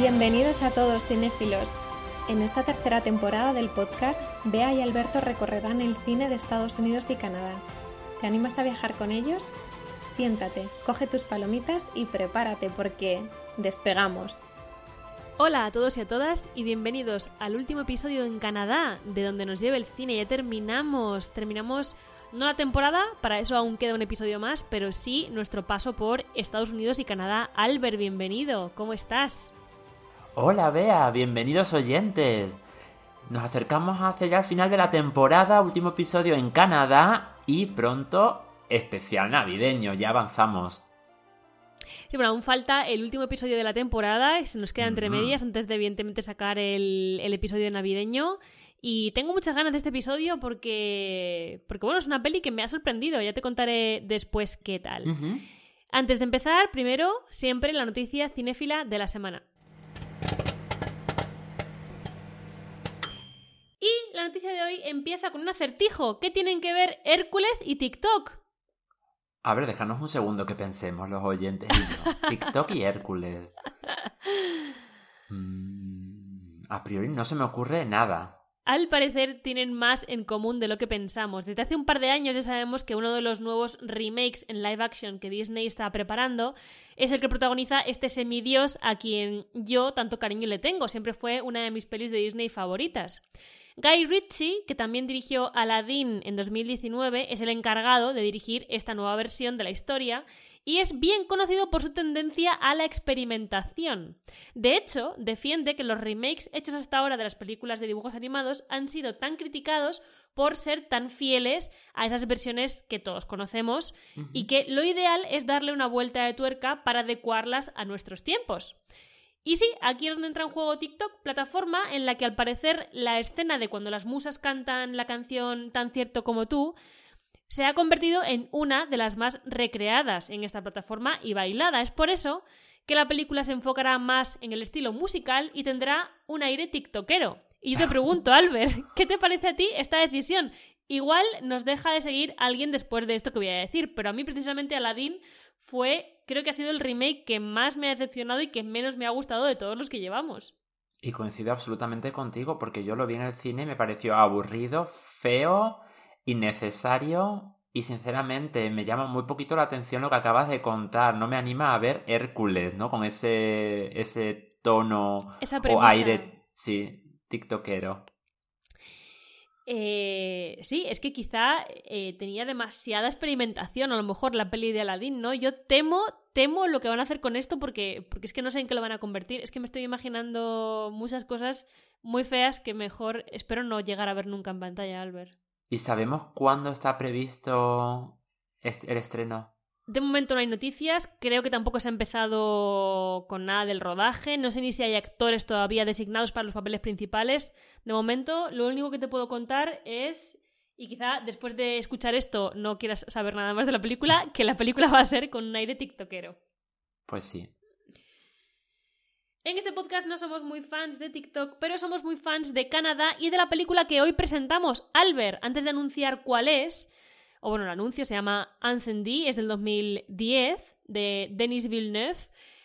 Bienvenidos a todos cinéfilos. En esta tercera temporada del podcast, Bea y Alberto recorrerán el cine de Estados Unidos y Canadá. ¿Te animas a viajar con ellos? Siéntate, coge tus palomitas y prepárate porque despegamos. Hola a todos y a todas y bienvenidos al último episodio en Canadá, de donde nos lleva el cine. Ya terminamos, terminamos no la temporada, para eso aún queda un episodio más, pero sí nuestro paso por Estados Unidos y Canadá. Albert, bienvenido, ¿cómo estás? Hola Bea, bienvenidos oyentes. Nos acercamos hacia ya al final de la temporada, último episodio en Canadá y pronto especial navideño, ya avanzamos. Sí, bueno, aún falta el último episodio de la temporada, se nos queda entre medias antes de evidentemente sacar el, el episodio navideño. Y tengo muchas ganas de este episodio porque, porque bueno, es una peli que me ha sorprendido, ya te contaré después qué tal. Antes de empezar, primero, siempre la noticia cinéfila de la semana. Y la noticia de hoy empieza con un acertijo. ¿Qué tienen que ver Hércules y TikTok? A ver, déjanos un segundo que pensemos los oyentes. TikTok y Hércules. Mm, a priori no se me ocurre nada al parecer tienen más en común de lo que pensamos. Desde hace un par de años ya sabemos que uno de los nuevos remakes en live action que Disney está preparando es el que protagoniza este semidios a quien yo tanto cariño le tengo. Siempre fue una de mis pelis de Disney favoritas. Guy Ritchie, que también dirigió Aladdin en 2019, es el encargado de dirigir esta nueva versión de la historia y es bien conocido por su tendencia a la experimentación. De hecho, defiende que los remakes hechos hasta ahora de las películas de dibujos animados han sido tan criticados por ser tan fieles a esas versiones que todos conocemos y que lo ideal es darle una vuelta de tuerca para adecuarlas a nuestros tiempos. Y sí, aquí es donde entra en juego TikTok, plataforma en la que al parecer la escena de cuando las musas cantan la canción Tan cierto como tú se ha convertido en una de las más recreadas en esta plataforma y bailada. Es por eso que la película se enfocará más en el estilo musical y tendrá un aire tiktokero. Y yo te pregunto, Albert, ¿qué te parece a ti esta decisión? Igual nos deja de seguir alguien después de esto que voy a decir, pero a mí precisamente Aladdin fue, creo que ha sido el remake que más me ha decepcionado y que menos me ha gustado de todos los que llevamos. Y coincido absolutamente contigo, porque yo lo vi en el cine y me pareció aburrido, feo, innecesario y sinceramente me llama muy poquito la atención lo que acabas de contar. No me anima a ver Hércules, ¿no? Con ese, ese tono o aire, sí, tiktokero. Eh, sí, es que quizá eh, tenía demasiada experimentación, a lo mejor la peli de Aladdin, ¿no? Yo temo, temo lo que van a hacer con esto porque, porque es que no sé en qué lo van a convertir. Es que me estoy imaginando muchas cosas muy feas que mejor espero no llegar a ver nunca en pantalla, Albert. ¿Y sabemos cuándo está previsto el estreno? De momento no hay noticias, creo que tampoco se ha empezado con nada del rodaje, no sé ni si hay actores todavía designados para los papeles principales. De momento, lo único que te puedo contar es, y quizá después de escuchar esto no quieras saber nada más de la película, que la película va a ser con un aire tiktokero. Pues sí. En este podcast no somos muy fans de TikTok, pero somos muy fans de Canadá y de la película que hoy presentamos. Albert, antes de anunciar cuál es, o bueno, el anuncio se llama Ancendi, es del 2010, de Denis Villeneuve.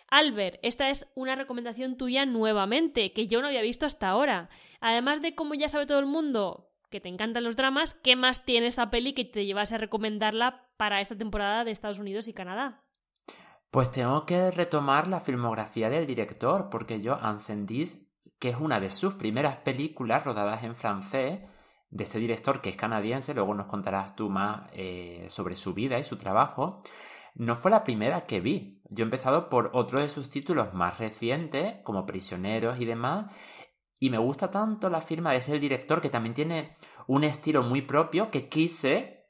Albert, esta es una recomendación tuya nuevamente, que yo no había visto hasta ahora. Además de como ya sabe todo el mundo que te encantan los dramas, ¿qué más tiene esa peli que te llevase a recomendarla para esta temporada de Estados Unidos y Canadá? Pues tengo que retomar la filmografía del director, porque yo, Ansendis, que es una de sus primeras películas rodadas en francés, de este director que es canadiense, luego nos contarás tú más eh, sobre su vida y su trabajo, no fue la primera que vi. Yo he empezado por otro de sus títulos más recientes, como Prisioneros y demás, y me gusta tanto la firma de este director que también tiene un estilo muy propio que quise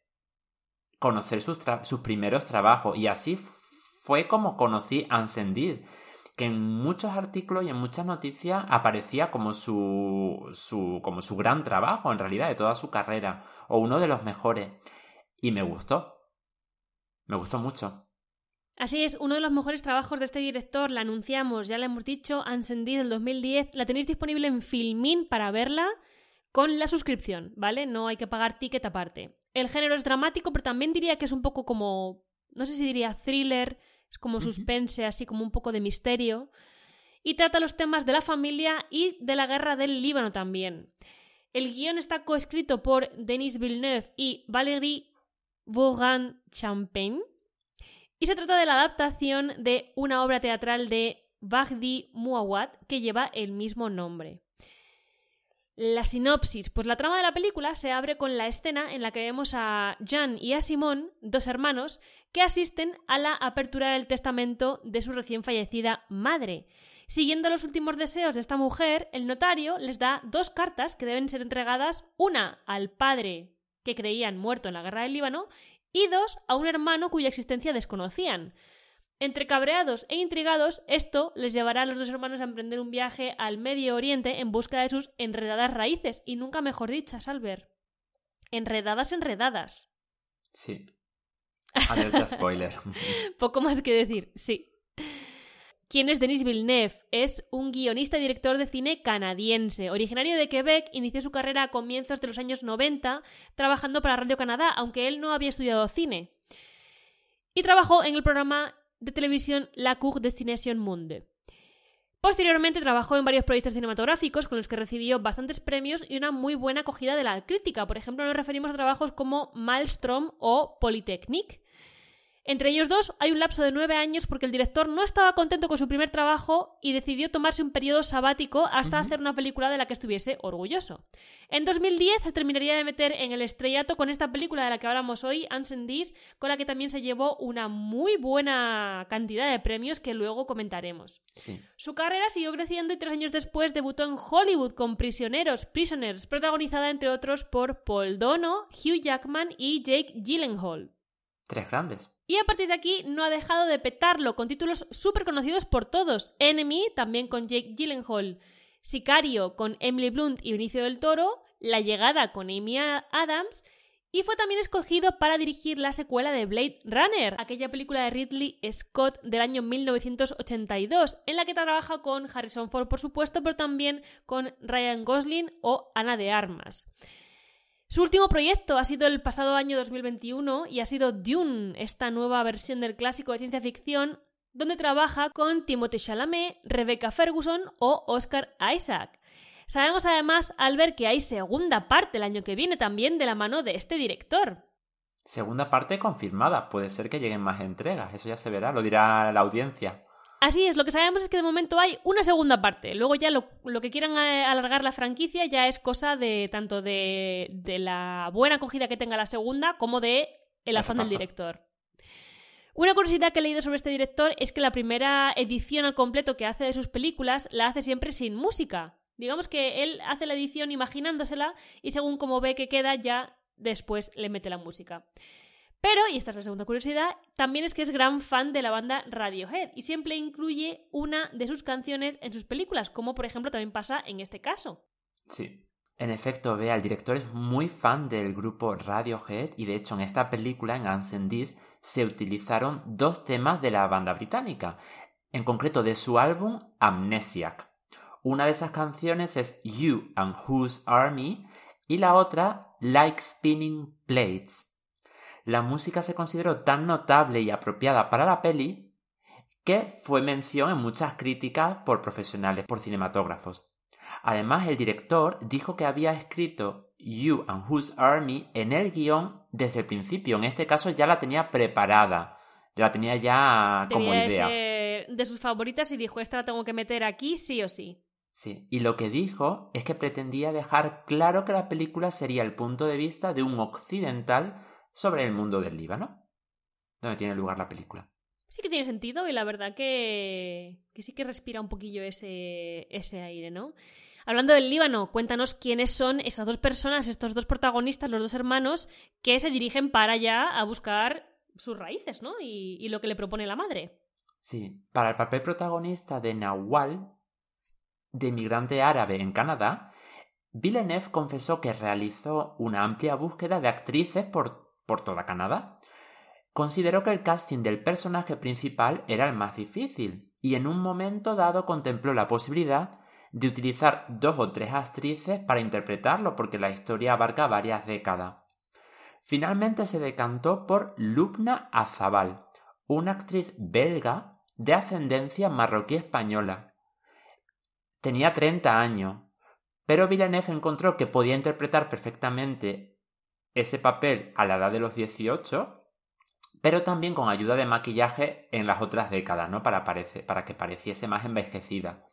conocer sus, sus primeros trabajos y así fue como conocí Ansendis, que en muchos artículos y en muchas noticias aparecía como su, su, como su gran trabajo, en realidad, de toda su carrera, o uno de los mejores. Y me gustó. Me gustó mucho. Así es, uno de los mejores trabajos de este director, la anunciamos, ya le hemos dicho, Ansendis del 2010, la tenéis disponible en Filmin para verla con la suscripción, ¿vale? No hay que pagar ticket aparte. El género es dramático, pero también diría que es un poco como, no sé si diría thriller, es como suspense, así como un poco de misterio. y trata los temas de la familia y de la guerra del Líbano también. El guion está coescrito por Denis Villeneuve y Valérie Vaughan-Champagne y se trata de la adaptación de una obra teatral de Bagdi Muawad que lleva el mismo nombre. La sinopsis, pues la trama de la película se abre con la escena en la que vemos a Jan y a Simón, dos hermanos, que asisten a la apertura del testamento de su recién fallecida madre. Siguiendo los últimos deseos de esta mujer, el notario les da dos cartas que deben ser entregadas, una al padre que creían muerto en la guerra del Líbano y dos a un hermano cuya existencia desconocían. Entre cabreados e intrigados, esto les llevará a los dos hermanos a emprender un viaje al Medio Oriente en busca de sus enredadas raíces, y nunca mejor dichas, Albert. Enredadas, enredadas. Sí. Alerta spoiler. Poco más que decir, sí. ¿Quién es Denis Villeneuve? Es un guionista y director de cine canadiense. Originario de Quebec, inició su carrera a comienzos de los años 90 trabajando para Radio Canadá, aunque él no había estudiado cine. Y trabajó en el programa de televisión La Cour Destination Monde. Posteriormente trabajó en varios proyectos cinematográficos con los que recibió bastantes premios y una muy buena acogida de la crítica. Por ejemplo, nos referimos a trabajos como Maelstrom o Polytechnic. Entre ellos dos hay un lapso de nueve años porque el director no estaba contento con su primer trabajo y decidió tomarse un periodo sabático hasta hacer una película de la que estuviese orgulloso. En 2010 se terminaría de meter en el estrellato con esta película de la que hablamos hoy, Ansen Dis, con la que también se llevó una muy buena cantidad de premios que luego comentaremos. Su carrera siguió creciendo y tres años después debutó en Hollywood con Prisioneros, Prisoners, protagonizada entre otros por Paul Dono, Hugh Jackman y Jake Gyllenhaal. Tres grandes. Y a partir de aquí no ha dejado de petarlo con títulos súper conocidos por todos. Enemy, también con Jake Gyllenhaal. Sicario, con Emily Blunt y Benicio del Toro. La llegada, con Amy Adams. Y fue también escogido para dirigir la secuela de Blade Runner, aquella película de Ridley Scott del año 1982, en la que trabaja con Harrison Ford, por supuesto, pero también con Ryan Gosling o Ana de Armas. Su último proyecto ha sido el pasado año 2021 y ha sido Dune, esta nueva versión del clásico de ciencia ficción donde trabaja con Timothée Chalamet, Rebecca Ferguson o Oscar Isaac. Sabemos además, al ver que hay segunda parte el año que viene también de la mano de este director. Segunda parte confirmada, puede ser que lleguen más entregas, eso ya se verá, lo dirá la audiencia. Así es, lo que sabemos es que de momento hay una segunda parte. Luego ya lo, que quieran eh, alargar la franquicia ya es cosa de tanto de, la buena acogida que tenga la segunda como de el afán del director. Una curiosidad que he leído sobre este director es que la primera edición al completo que hace de sus películas la hace siempre sin música. Digamos que él hace la edición imaginándosela y según como ve que queda ya después le mete la música. Pero, y esta es la segunda curiosidad, también es que es gran fan de la banda Radiohead y siempre incluye una de sus canciones en sus películas, como por ejemplo también pasa en este caso. Sí. En efecto, vea, el director es muy fan del grupo Radiohead y de hecho en esta película, en Ancendis, se utilizaron dos temas de la banda británica, en concreto de su álbum Amnesiac. Una de esas canciones es You and Whose Army y la otra Like Spinning Plates la música se consideró tan notable y apropiada para la peli que fue mención en muchas críticas por profesionales, por cinematógrafos. Además, el director dijo que había escrito You and Whose Army en el guion desde el principio. En este caso ya la tenía preparada. Ya la tenía ya como idea. de sus favoritas y dijo, esta la tengo que meter aquí sí o sí. Sí, y lo que dijo es que pretendía dejar claro que la película sería el punto de vista de un occidental sobre el mundo del Líbano, donde tiene lugar la película. Sí que tiene sentido y la verdad que, que sí que respira un poquillo ese, ese aire, ¿no? Hablando del Líbano, cuéntanos quiénes son esas dos personas, estos dos protagonistas, los dos hermanos, que se dirigen para allá a buscar sus raíces, ¿no? Y, y lo que le propone la madre. Sí, para el papel protagonista de Nawal, de inmigrante árabe en Canadá, Villeneuve confesó que realizó una amplia búsqueda de actrices por por toda Canadá. Consideró que el casting del personaje principal era el más difícil y en un momento dado contempló la posibilidad de utilizar dos o tres actrices para interpretarlo porque la historia abarca varias décadas. Finalmente se decantó por Lubna Azabal, una actriz belga de ascendencia marroquí española. Tenía 30 años, pero Villeneuve encontró que podía interpretar perfectamente ese papel a la edad de los 18, pero también con ayuda de maquillaje en las otras décadas, ¿no? Para, para que pareciese más envejecida.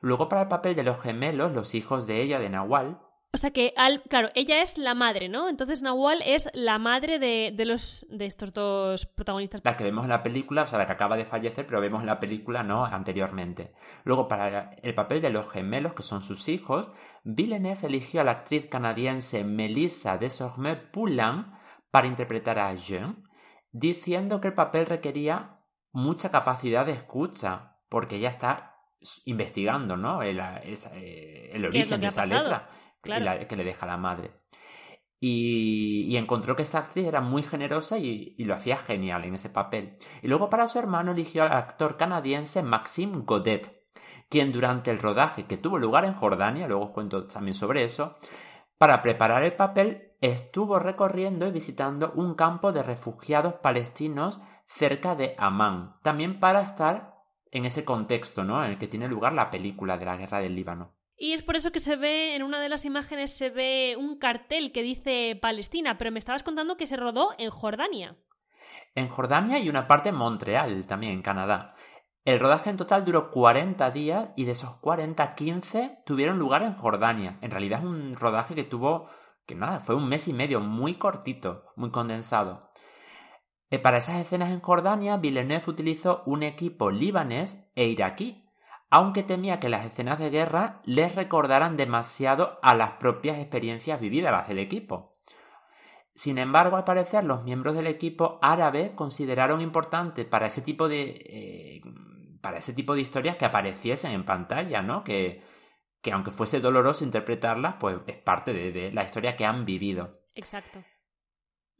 Luego para el papel de los gemelos, los hijos de ella, de Nahual, sea que, al, claro, ella es la madre, ¿no? Entonces Nahual es la madre de, de, los, de estos dos protagonistas. La que vemos en la película, o sea, la que acaba de fallecer, pero vemos en la película, ¿no? Anteriormente. Luego, para el papel de los gemelos, que son sus hijos, Villeneuve eligió a la actriz canadiense Melissa Desormeaux-Poulain para interpretar a Jean, diciendo que el papel requería mucha capacidad de escucha, porque ella está investigando, ¿no? El, eh, el origen de esa letra que le deja la madre. Y, encontró que esta actriz era muy generosa y, lo hacía genial en ese papel. Y luego para su hermano eligió al actor canadiense Maxime Godet, quien durante el rodaje que tuvo lugar en Jordania, luego os cuento también sobre eso, para preparar el papel estuvo recorriendo y visitando un campo de refugiados palestinos cerca de Amán, también para estar en ese contexto ¿no? en el que tiene lugar la película de la guerra del Líbano. Y es por eso que se ve, en una de las imágenes se ve un cartel que dice Palestina, pero me estabas contando que se rodó en Jordania. En Jordania y una parte en Montreal, también en Canadá. El rodaje en total duró 40 días y de esos 40, 15 tuvieron lugar en Jordania. En realidad es un rodaje que tuvo, que nada, fue un mes y medio, muy cortito, muy condensado. Eh, para esas escenas en Jordania, Villeneuve utilizó un equipo libanés e iraquí, aunque temía que las escenas de guerra les recordaran demasiado a las propias experiencias vividas, las del equipo. Sin embargo, al parecer, los miembros del equipo árabe consideraron importante para ese tipo de. Eh, para ese tipo de historias que apareciesen en pantalla, ¿no? Que, que aunque fuese doloroso interpretarlas, pues es parte de, de la historia que han vivido. Exacto.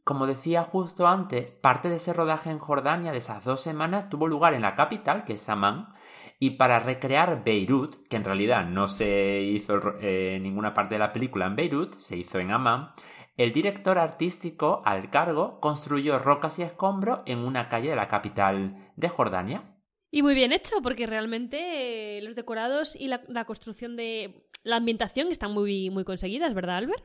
Como decía justo antes, parte de ese rodaje en Jordania de esas dos semanas tuvo lugar en la capital, que es Amán, y para recrear Beirut, que en realidad no se hizo en ninguna parte de la película en Beirut, se hizo en Amman, el director artístico al cargo construyó rocas y escombros en una calle de la capital de Jordania. Y muy bien hecho, porque realmente eh, los decorados y la, construcción de la ambientación están muy, muy conseguidas, ¿verdad, Albert?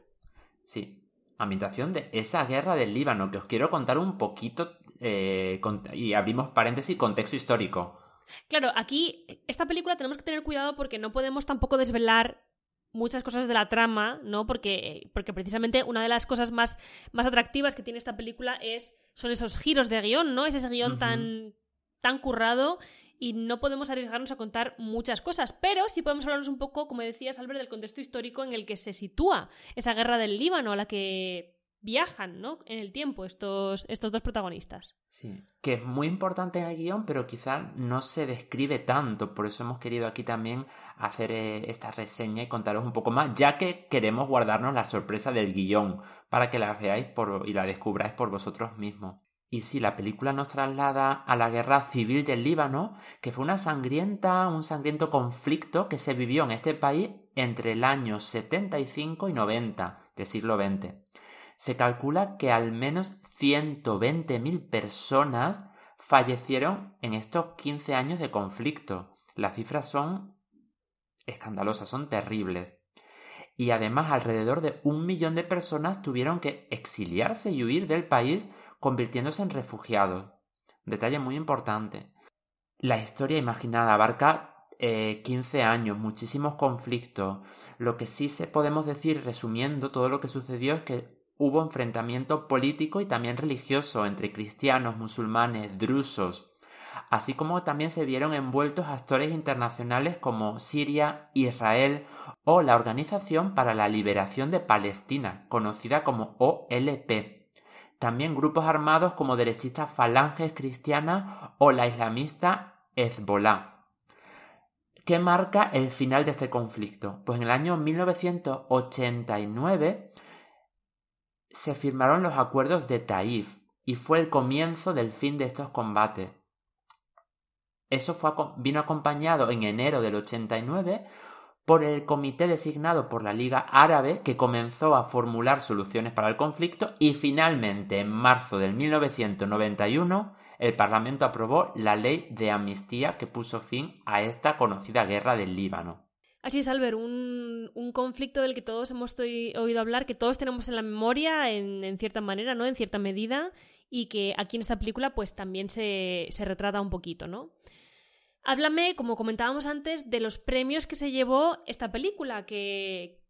Sí, ambientación de esa guerra del Líbano, que os quiero contar un poquito, eh, y abrimos paréntesis, contexto histórico. Claro, aquí, esta película tenemos que tener cuidado porque no podemos tampoco desvelar muchas cosas de la trama, ¿no? Porque, porque precisamente una de las cosas más, más atractivas que tiene esta película es, son esos giros de guion, ¿no? Es ese guion tan, tan currado y no podemos arriesgarnos a contar muchas cosas, pero sí podemos hablaros un poco, como decías, Albert, del contexto histórico en el que se sitúa esa guerra del Líbano a la que viajan, ¿no? En el tiempo estos, estos dos protagonistas. Sí, que es muy importante en el guion, pero quizá no se describe tanto, por eso hemos querido aquí también hacer eh, esta reseña y contaros un poco más, ya que queremos guardarnos la sorpresa del guion para que la veáis por, y la descubráis por vosotros mismos. Y sí, la película nos traslada a la guerra civil del Líbano, que fue una sangrienta, un sangriento conflicto que se vivió en este país entre el año 75 y 90 del siglo XX se calcula que al menos 120.000 personas fallecieron en estos 15 años de conflicto. Las cifras son escandalosas, son terribles. Y además alrededor de un millón de personas tuvieron que exiliarse y huir del país convirtiéndose en refugiados. Detalle muy importante. La historia imaginada abarca 15 eh, años, muchísimos conflictos. Lo que sí se podemos decir resumiendo todo lo que sucedió es que hubo enfrentamiento político y también religioso entre cristianos, musulmanes, drusos, así como también se vieron envueltos actores internacionales como Siria, Israel o la Organización para la Liberación de Palestina, conocida como OLP. También grupos armados como derechistas falanges cristianas o la islamista Hezbollah. ¿Qué marca el final de este conflicto? Pues en el año 1989 se firmaron los acuerdos de Taif y fue el comienzo del fin de estos combates. Eso vino acompañado en enero del 89 por el comité designado por la Liga Árabe que comenzó a formular soluciones para el conflicto y finalmente en marzo del 1991 el Parlamento aprobó la ley de amnistía que puso fin a esta conocida guerra del Líbano. Así es, Albert, un, un, conflicto del que todos hemos oído hablar, que todos tenemos en la memoria en, cierta manera, ¿no? En cierta medida, y que aquí en esta película pues también se, se retrata un poquito, ¿no? Háblame, como comentábamos antes, de los premios que se llevó esta película, que,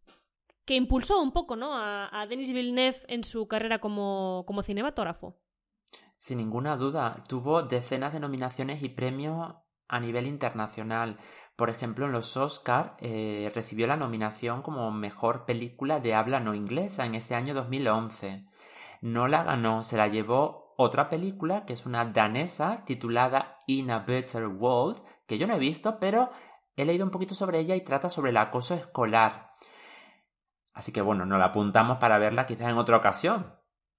que impulsó un poco ¿no? a, a Denis Villeneuve en su carrera como, como cinematógrafo. Sin ninguna duda, tuvo decenas de nominaciones y premios a nivel internacional. Por ejemplo, en los Oscar eh, recibió la nominación como mejor película de habla no inglesa en ese año 2011. No la ganó, se la llevó otra película que es una danesa titulada In a Better World, que yo no he visto, pero he leído un poquito sobre ella y trata sobre el acoso escolar. Así que bueno, nos la apuntamos para verla quizás en otra ocasión.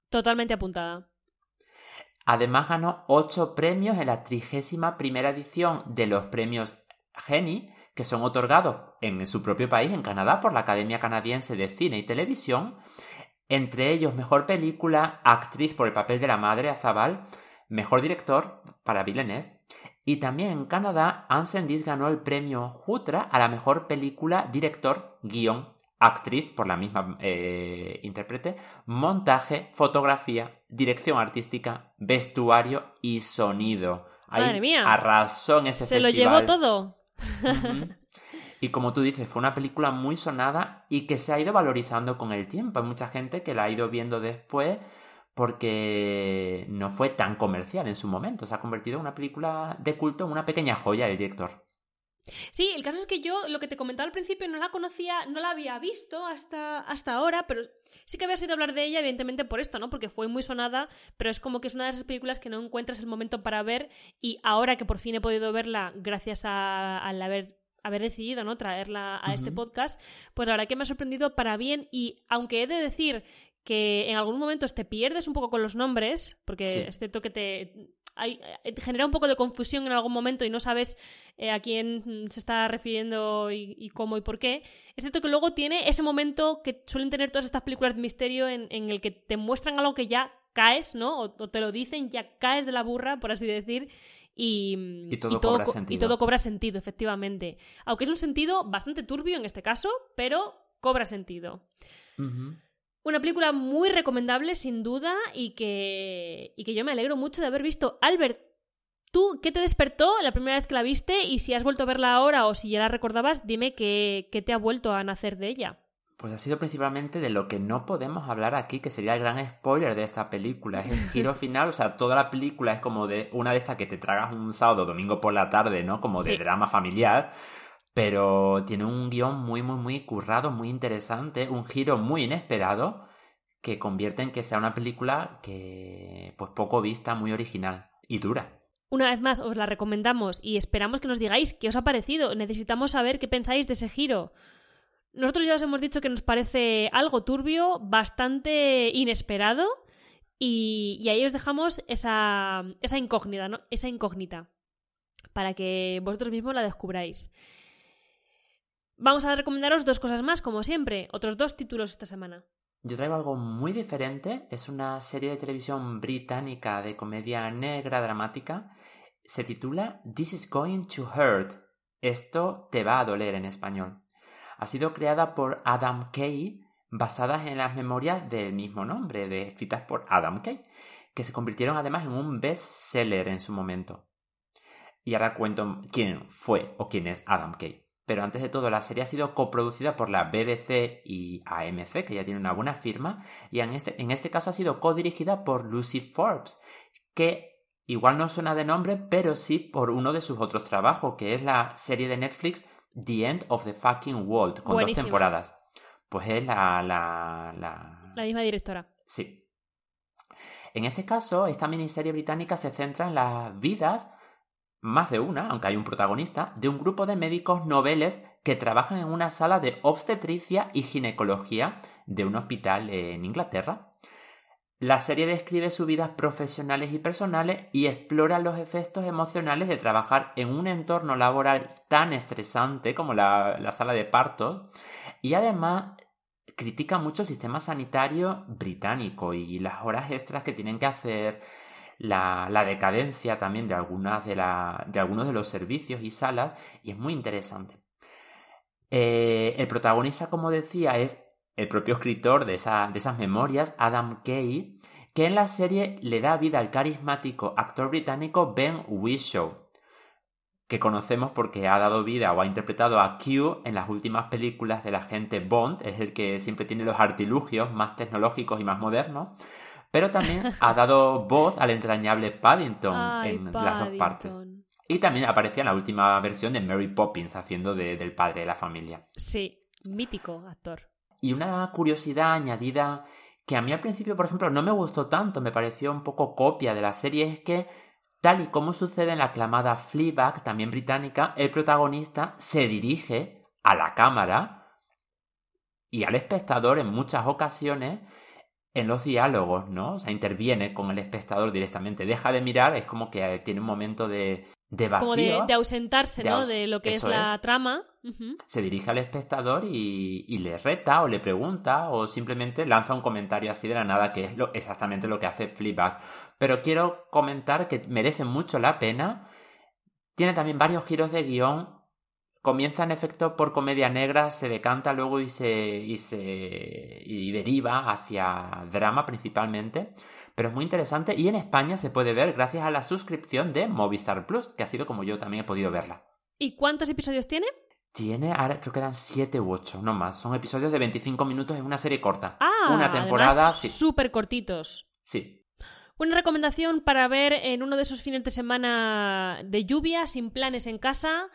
Totalmente apuntada. Además ganó ocho premios en la trigésima primera edición de los premios Genie, que son otorgados en su propio país, en Canadá, por la Academia Canadiense de Cine y Televisión, entre ellos Mejor Película, Actriz por el papel de la madre Azabal, Mejor Director para Villeneuve, y también en Canadá, Ansen Dis ganó el premio Jutra a la Mejor Película, Director, Guión, Actriz por la misma eh, intérprete, Montaje, Fotografía, Dirección Artística, Vestuario y Sonido. Madre mía. Arrasó en ese Se lo llevó todo. Y como tú dices, fue una película muy sonada y que se ha ido valorizando con el tiempo. Hay mucha gente que la ha ido viendo después porque no fue tan comercial en su momento. Se ha convertido en una película de culto, en una pequeña joya del director. Sí, el caso es que yo lo que te comentaba al principio no la conocía, no la había visto hasta, hasta ahora, pero sí que había oído hablar de ella, evidentemente por esto, ¿no? Porque fue muy sonada, pero es como que es una de esas películas que no encuentras el momento para ver y ahora que por fin he podido verla gracias al haber haber decidido ¿no? traerla a este podcast, pues la verdad que me ha sorprendido para bien y aunque he de decir que en algunos momentos te pierdes un poco con los nombres, porque es cierto que te, hay, eh, genera un poco de confusión en algún momento y no sabes eh, a quién se está refiriendo y, cómo y por qué. Es cierto que luego tiene ese momento que suelen tener todas estas películas de misterio en, el que te muestran algo que ya caes, ¿no? O, te lo dicen, ya caes de la burra, por así decir. Y, todo, cobra sentido. y todo cobra sentido, efectivamente. Aunque es un sentido bastante turbio en este caso, pero cobra sentido. Una película muy recomendable, sin duda, y que, y que yo me alegro mucho de haber visto. Albert, ¿tú qué te despertó la primera vez que la viste? Y si has vuelto a verla ahora o si ya la recordabas, dime qué, qué te ha vuelto a nacer de ella. Pues ha sido principalmente de lo que no podemos hablar aquí, que sería el gran spoiler de esta película. Es el giro final, o sea, toda la película es como de una de estas que te tragas un sábado domingo por la tarde, ¿no? Como de drama familiar. Pero tiene un guion muy, muy, muy currado, muy interesante, un giro muy inesperado que convierte en que sea una película que, pues poco vista, muy original y dura. Una vez más, os la recomendamos y esperamos que nos digáis qué os ha parecido. Necesitamos saber qué pensáis de ese giro. Nosotros ya os hemos dicho que nos parece algo turbio, bastante inesperado, y, ahí os dejamos esa, esa incógnita, ¿no? Esa incógnita, para que vosotros mismos la descubráis. Vamos a recomendaros dos cosas más, como siempre, otros dos títulos esta semana. Yo traigo algo muy diferente, es una serie de televisión británica de comedia negra dramática. Se titula This is Going to Hurt. Esto te va a doler en español. Ha sido creada por Adam Kay, basadas en las memorias del mismo nombre, escritas por Adam Kay, que se convirtieron además en un best-seller en su momento. Y ahora cuento quién fue o quién es Adam Kay. Pero antes de todo, la serie ha sido coproducida por la BBC y AMC, que ya tiene una buena firma, y en este, en este caso ha sido codirigida por Lucy Forbes, que igual no suena de nombre, pero sí por uno de sus otros trabajos, que es la serie de Netflix The End of the Fucking World, con dos temporadas. Pues es la, la, la... La misma directora. Sí. En este caso, esta miniserie británica se centra en las vidas más de una, aunque hay un protagonista, de un grupo de médicos noveles que trabajan en una sala de obstetricia y ginecología de un hospital en Inglaterra. La serie describe sus vidas profesionales y personales y explora los efectos emocionales de trabajar en un entorno laboral tan estresante como la, la sala de partos y además critica mucho el sistema sanitario británico y las horas extras que tienen que hacer, la, la decadencia también de, algunas de, la, de algunos de los servicios y salas y es muy interesante. Eh, el protagonista, como decía, es el propio escritor de, de esas memorias, Adam Kay, que en la serie le da vida al carismático actor británico Ben Whishaw, que conocemos porque ha dado vida o ha interpretado a Q en las últimas películas del agente Bond, es el que siempre tiene los artilugios más tecnológicos y más modernos, pero también ha dado voz al entrañable Paddington en las dos partes. Y también aparecía en la última versión de Mary Poppins haciendo del padre de la familia. Sí, mítico actor. Y una curiosidad añadida que a mí al principio, por ejemplo, no me gustó tanto, me pareció un poco copia de la serie, es que Tal y como sucede en la aclamada Fleabag, también británica, el protagonista se dirige a la cámara y al espectador en muchas ocasiones en los diálogos, ¿no? O sea, interviene con el espectador directamente. Deja de mirar, es como que tiene un momento de, de vacío. Como de, ausentarse, ¿no? de lo que es la trama. Se dirige al espectador y, le reta o le pregunta o simplemente lanza un comentario así de la nada, que es lo, exactamente lo que hace Fleabag. Pero quiero comentar que merece mucho la pena. Tiene también varios giros de guion. Comienza en efecto por comedia negra, se decanta luego y se, y se y deriva hacia drama principalmente pero es muy interesante y en España se puede ver gracias a la suscripción de Movistar Plus, que ha sido como yo también he podido verla. ¿Y cuántos episodios tiene? Tiene, ahora creo que eran 7 u 8, no más. Son episodios de 25 minutos, en una serie corta. Ah, una temporada. Súper cortitos. Sí. Una recomendación para ver en uno de esos fines de semana de lluvia, sin planes en casa,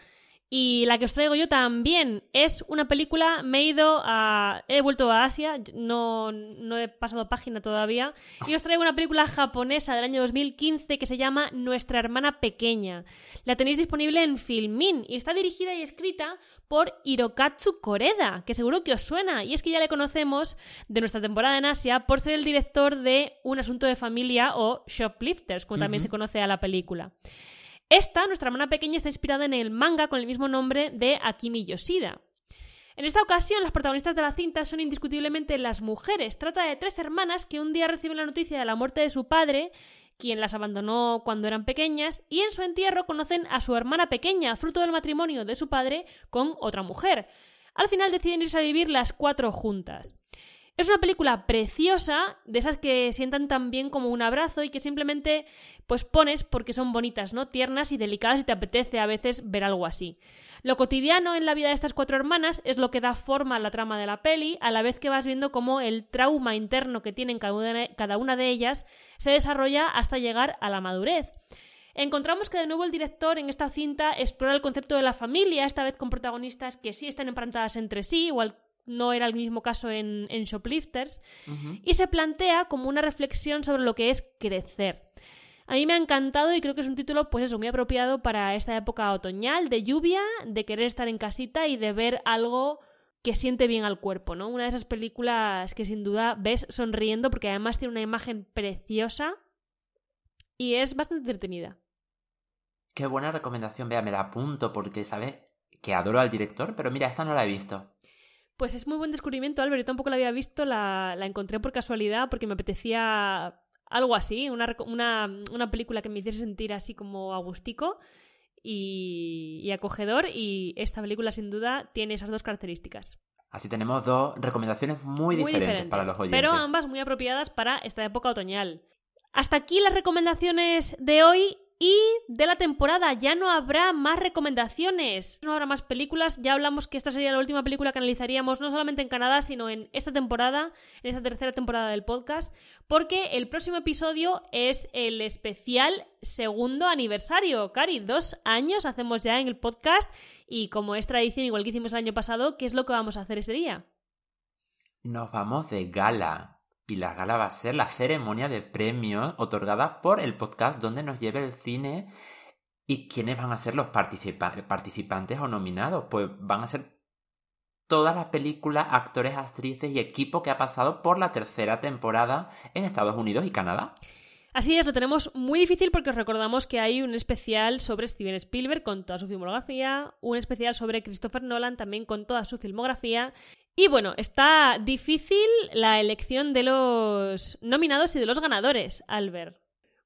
y la que os traigo yo también es una película, me he ido a... he vuelto a Asia, no, no he pasado página todavía, y os traigo una película japonesa del año 2015 que se llama Nuestra hermana pequeña. La tenéis disponible en Filmin y está dirigida y escrita por Hirokatsu Koreda, que seguro que os suena, y es que ya le conocemos de nuestra temporada en Asia por ser el director de Un asunto de familia o Shoplifters, como también se conoce a la película. Esta, nuestra hermana pequeña, está inspirada en el manga con el mismo nombre de Akimi Yoshida. En esta ocasión, las protagonistas de la cinta son indiscutiblemente las mujeres. Trata de tres hermanas que un día reciben la noticia de la muerte de su padre, quien las abandonó cuando eran pequeñas, y en su entierro conocen a su hermana pequeña, fruto del matrimonio de su padre con otra mujer. Al final deciden irse a vivir las cuatro juntas. Es una película preciosa, de esas que sientan tan bien como un abrazo y que simplemente pues pones porque son bonitas, ¿no? Tiernas y delicadas y te apetece a veces ver algo así. Lo cotidiano en la vida de estas cuatro hermanas es lo que da forma a la trama de la peli, a la vez que vas viendo cómo el trauma interno que tienen cada una de ellas se desarrolla hasta llegar a la madurez. Encontramos que de nuevo el director en esta cinta explora el concepto de la familia, esta vez con protagonistas que sí están emparentadas entre sí, igual no era el mismo caso en, Shoplifters, y se plantea como una reflexión sobre lo que es crecer. A mí me ha encantado y creo que es un título, pues eso, muy apropiado para esta época otoñal, de lluvia, de querer estar en casita y de ver algo que siente bien al cuerpo, ¿no? Una de esas películas que sin duda ves sonriendo porque además tiene una imagen preciosa y es bastante entretenida. Qué buena recomendación, vea, me la apunto porque, ¿sabes? Que adoro al director, pero mira, esta no la he visto. Pues es muy buen descubrimiento, Albert. Yo tampoco la había visto, la, encontré por casualidad porque me apetecía algo así, una, una, película que me hiciese sentir así como agustico y, y acogedor y esta película sin duda tiene esas dos características. Así tenemos dos recomendaciones muy, diferentes, para los oyentes. Pero ambas muy apropiadas para esta época otoñal. Hasta aquí las recomendaciones de hoy y de la temporada ya no habrá más recomendaciones, no habrá más películas. Ya hablamos que esta sería la última película que analizaríamos no solamente en Canadá, sino en esta temporada, en esta tercera temporada del podcast, porque el próximo episodio es el especial segundo aniversario. Cari, dos años hacemos ya en el podcast y como es tradición, igual que hicimos el año pasado, ¿qué es lo que vamos a hacer ese día? Nos vamos de gala y la gala va a ser la ceremonia de premios otorgada por el podcast donde nos lleve el cine y quiénes van a ser los participantes o nominados. Pues van a ser todas las películas, actores, actrices y equipo que ha pasado por la tercera temporada en Estados Unidos y Canadá. Así es, lo tenemos muy difícil porque os recordamos que hay un especial sobre Steven Spielberg con toda su filmografía, un especial sobre Christopher Nolan también con toda su filmografía y bueno, está difícil la elección de los nominados y de los ganadores, Albert.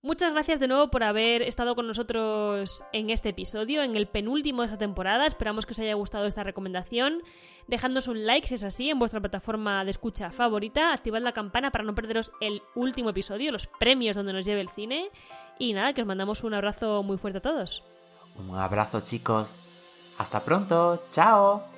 Muchas gracias de nuevo por haber estado con nosotros en este episodio, en el penúltimo de esta temporada. Esperamos que os haya gustado esta recomendación. Dejadnos un like si es así en vuestra plataforma de escucha favorita. Activad la campana para no perderos el último episodio, los premios donde nos lleve el cine. Y nada, que os mandamos un abrazo muy fuerte a todos. Un abrazo chicos. Hasta pronto. Chao.